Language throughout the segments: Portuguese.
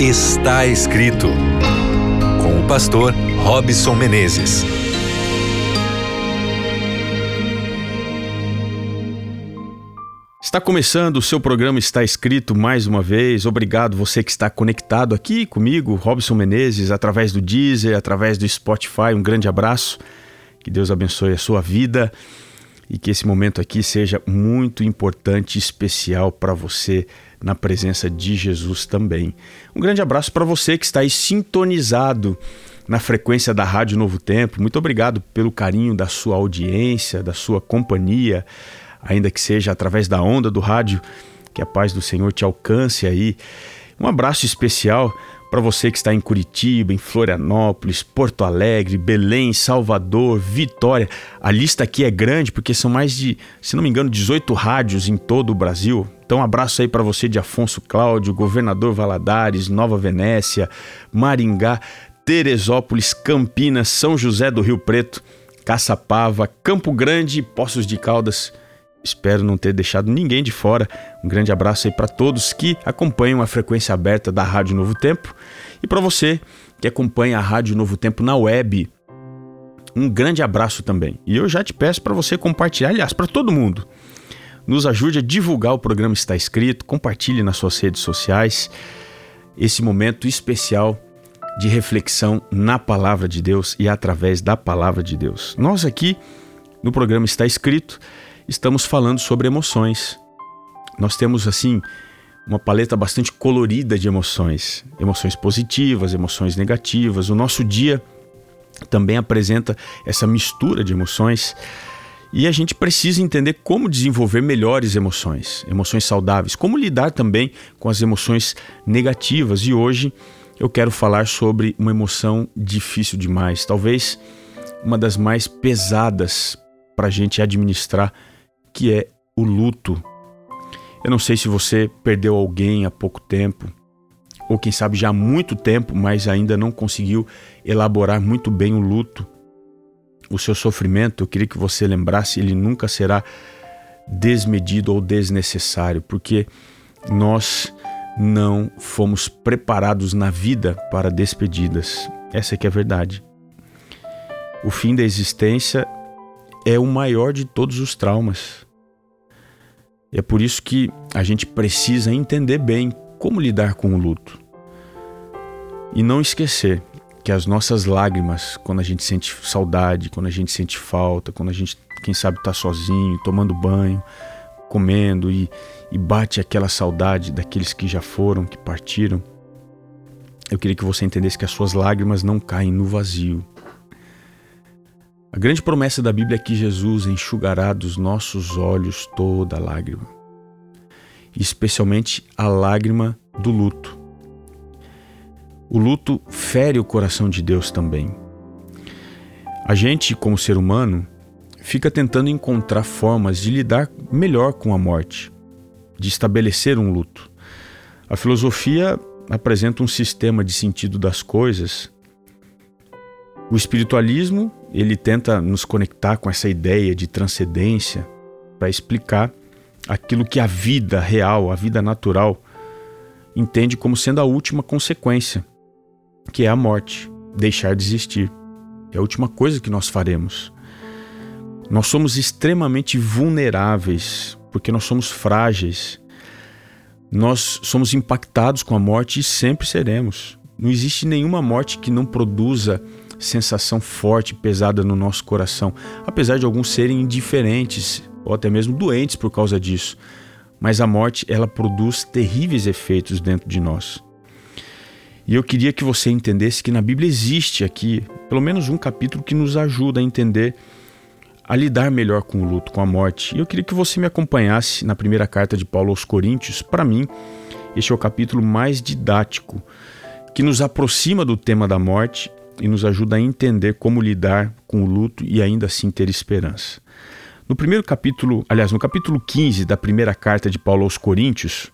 Está escrito com o pastor Robson Menezes. Está começando o seu programa Está Escrito mais uma vez. Obrigado você que está conectado aqui comigo, Robson Menezes, através do Deezer, através do Spotify. Um grande abraço. Que Deus abençoe a sua vida e que esse momento aqui seja muito importante especial para você na presença de Jesus também. Um grande abraço para você que está aí sintonizado na frequência da Rádio Novo Tempo. Muito obrigado pelo carinho da sua audiência, da sua companhia, ainda que seja através da onda do rádio. Que a paz do Senhor te alcance aí. Um abraço especial para você que está em Curitiba, em Florianópolis, Porto Alegre, Belém, Salvador, Vitória. A lista aqui é grande porque são mais de, se não me engano, 18 rádios em todo o Brasil. Então, um abraço aí para você de Afonso Cláudio, Governador Valadares, Nova Venécia, Maringá, Teresópolis, Campinas, São José do Rio Preto, Caçapava, Campo Grande, Poços de Caldas. Espero não ter deixado ninguém de fora. Um grande abraço aí para todos que acompanham a frequência aberta da Rádio Novo Tempo e para você que acompanha a Rádio Novo Tempo na web. Um grande abraço também. E eu já te peço para você compartilhar, aliás, para todo mundo. Nos ajude a divulgar o programa Está Escrito, compartilhe nas suas redes sociais esse momento especial de reflexão na palavra de Deus e através da palavra de Deus. Nós aqui no programa Está Escrito estamos falando sobre emoções. Nós temos assim uma paleta bastante colorida de emoções, emoções positivas, emoções negativas. O nosso dia também apresenta essa mistura de emoções. E a gente precisa entender como desenvolver melhores emoções, emoções saudáveis, como lidar também com as emoções negativas. E hoje eu quero falar sobre uma emoção difícil demais, talvez uma das mais pesadas para a gente administrar que é o luto. Eu não sei se você perdeu alguém há pouco tempo, ou quem sabe já há muito tempo, mas ainda não conseguiu elaborar muito bem o luto. O seu sofrimento, eu queria que você lembrasse, ele nunca será desmedido ou desnecessário, porque nós não fomos preparados na vida para despedidas. Essa é que é a verdade. O fim da existência é o maior de todos os traumas. É por isso que a gente precisa entender bem como lidar com o luto. E não esquecer que as nossas lágrimas, quando a gente sente saudade, quando a gente sente falta, quando a gente, quem sabe, está sozinho, tomando banho, comendo e, e bate aquela saudade daqueles que já foram, que partiram, eu queria que você entendesse que as suas lágrimas não caem no vazio. A grande promessa da Bíblia é que Jesus enxugará dos nossos olhos toda lágrima, especialmente a lágrima do luto. O luto fere o coração de Deus também. A gente, como ser humano, fica tentando encontrar formas de lidar melhor com a morte, de estabelecer um luto. A filosofia apresenta um sistema de sentido das coisas o espiritualismo, ele tenta nos conectar com essa ideia de transcendência para explicar aquilo que a vida real, a vida natural, entende como sendo a última consequência, que é a morte, deixar de existir. É a última coisa que nós faremos. Nós somos extremamente vulneráveis, porque nós somos frágeis. Nós somos impactados com a morte e sempre seremos. Não existe nenhuma morte que não produza sensação forte, pesada no nosso coração, apesar de alguns serem indiferentes ou até mesmo doentes por causa disso. Mas a morte, ela produz terríveis efeitos dentro de nós. E eu queria que você entendesse que na Bíblia existe aqui pelo menos um capítulo que nos ajuda a entender a lidar melhor com o luto, com a morte. E eu queria que você me acompanhasse na primeira carta de Paulo aos Coríntios. Para mim, este é o capítulo mais didático, que nos aproxima do tema da morte e nos ajuda a entender como lidar com o luto e ainda assim ter esperança. No primeiro capítulo, aliás, no capítulo 15 da primeira carta de Paulo aos Coríntios,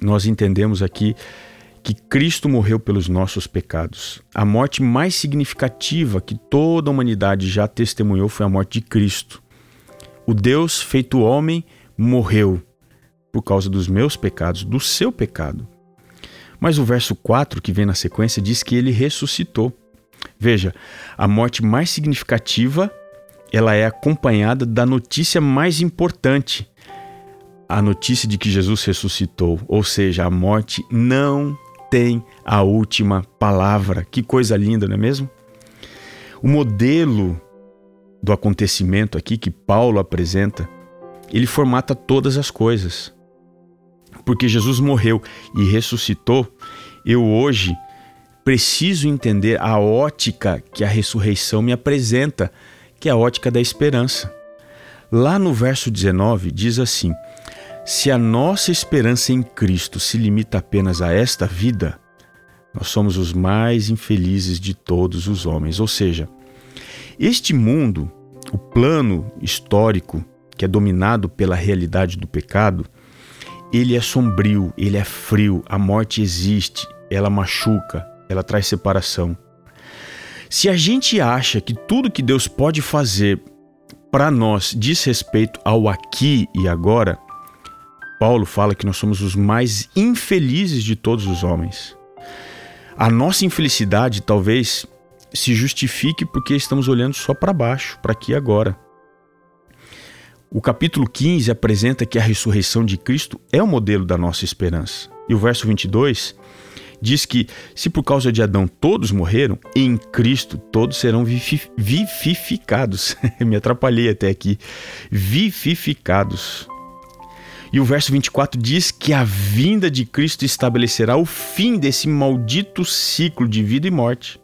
nós entendemos aqui que Cristo morreu pelos nossos pecados. A morte mais significativa que toda a humanidade já testemunhou foi a morte de Cristo. O Deus feito homem morreu por causa dos meus pecados, do seu pecado. Mas o verso 4, que vem na sequência, diz que ele ressuscitou. Veja, a morte mais significativa, ela é acompanhada da notícia mais importante, a notícia de que Jesus ressuscitou, ou seja, a morte não tem a última palavra. Que coisa linda, não é mesmo? O modelo do acontecimento aqui que Paulo apresenta, ele formata todas as coisas. Porque Jesus morreu e ressuscitou, eu hoje preciso entender a ótica que a ressurreição me apresenta, que é a ótica da esperança. Lá no verso 19 diz assim: Se a nossa esperança em Cristo se limita apenas a esta vida, nós somos os mais infelizes de todos os homens. Ou seja, este mundo, o plano histórico que é dominado pela realidade do pecado, ele é sombrio, ele é frio, a morte existe, ela machuca, ela traz separação. Se a gente acha que tudo que Deus pode fazer para nós diz respeito ao aqui e agora, Paulo fala que nós somos os mais infelizes de todos os homens. A nossa infelicidade talvez se justifique porque estamos olhando só para baixo, para aqui e agora. O capítulo 15 apresenta que a ressurreição de Cristo é o modelo da nossa esperança. E o verso 22 diz que, se por causa de Adão todos morreram, em Cristo todos serão vivificados. Me atrapalhei até aqui. Vivificados. E o verso 24 diz que a vinda de Cristo estabelecerá o fim desse maldito ciclo de vida e morte.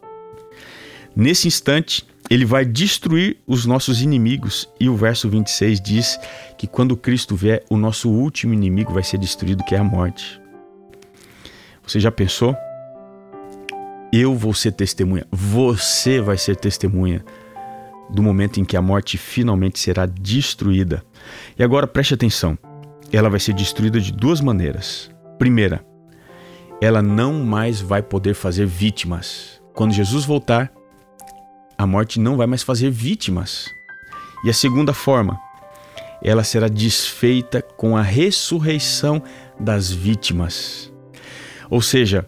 Nesse instante, ele vai destruir os nossos inimigos. E o verso 26 diz que quando Cristo vier, o nosso último inimigo vai ser destruído, que é a morte. Você já pensou? Eu vou ser testemunha, você vai ser testemunha do momento em que a morte finalmente será destruída. E agora preste atenção: ela vai ser destruída de duas maneiras. Primeira, ela não mais vai poder fazer vítimas. Quando Jesus voltar, a morte não vai mais fazer vítimas. E a segunda forma, ela será desfeita com a ressurreição das vítimas. Ou seja,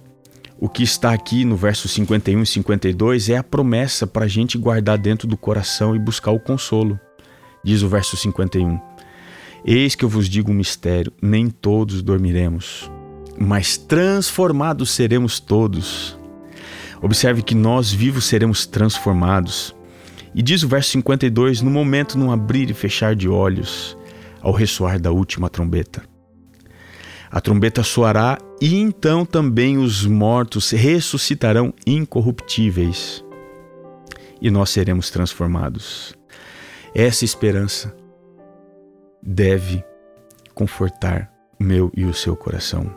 o que está aqui no verso 51 e 52 é a promessa para a gente guardar dentro do coração e buscar o consolo. Diz o verso 51. Eis que eu vos digo um mistério: nem todos dormiremos, mas transformados seremos todos. Observe que nós vivos seremos transformados. E diz o verso 52: no momento, num abrir e fechar de olhos, ao ressoar da última trombeta. A trombeta soará e então também os mortos ressuscitarão incorruptíveis e nós seremos transformados. Essa esperança deve confortar o meu e o seu coração.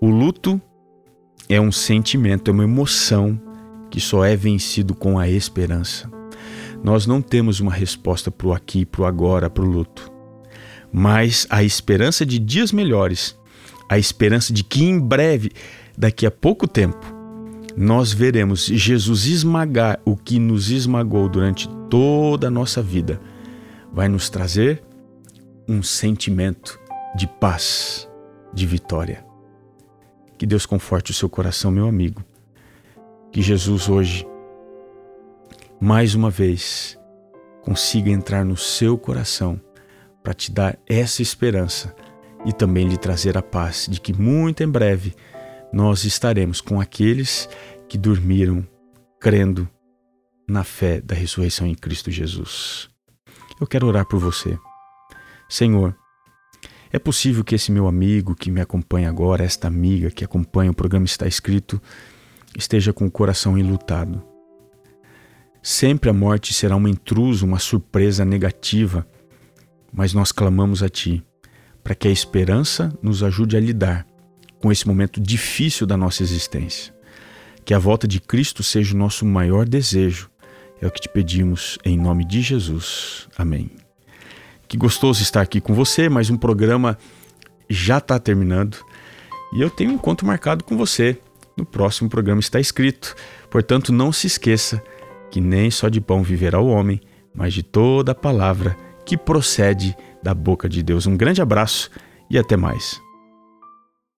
O luto é um sentimento, é uma emoção que só é vencido com a esperança. Nós não temos uma resposta para o aqui, para o agora, para o luto mas a esperança de dias melhores, a esperança de que em breve, daqui a pouco tempo, nós veremos Jesus esmagar o que nos esmagou durante toda a nossa vida, vai nos trazer um sentimento de paz, de vitória. Que Deus conforte o seu coração, meu amigo. Que Jesus hoje, mais uma vez, consiga entrar no seu coração para te dar essa esperança e também lhe trazer a paz de que muito em breve nós estaremos com aqueles que dormiram crendo na fé da ressurreição em Cristo Jesus. Eu quero orar por você. Senhor, é possível que esse meu amigo que me acompanha agora, esta amiga que acompanha o programa Está Escrito, esteja com o coração enlutado. Sempre a morte será uma intruso, uma surpresa negativa mas nós clamamos a Ti para que a esperança nos ajude a lidar com esse momento difícil da nossa existência. Que a volta de Cristo seja o nosso maior desejo. É o que te pedimos em nome de Jesus. Amém. Que gostoso estar aqui com você, mas um programa já está terminando e eu tenho um encontro marcado com você. No próximo programa está escrito. Portanto, não se esqueça que nem só de pão viverá o homem, mas de toda a palavra que procede da boca de Deus. Um grande abraço e até mais.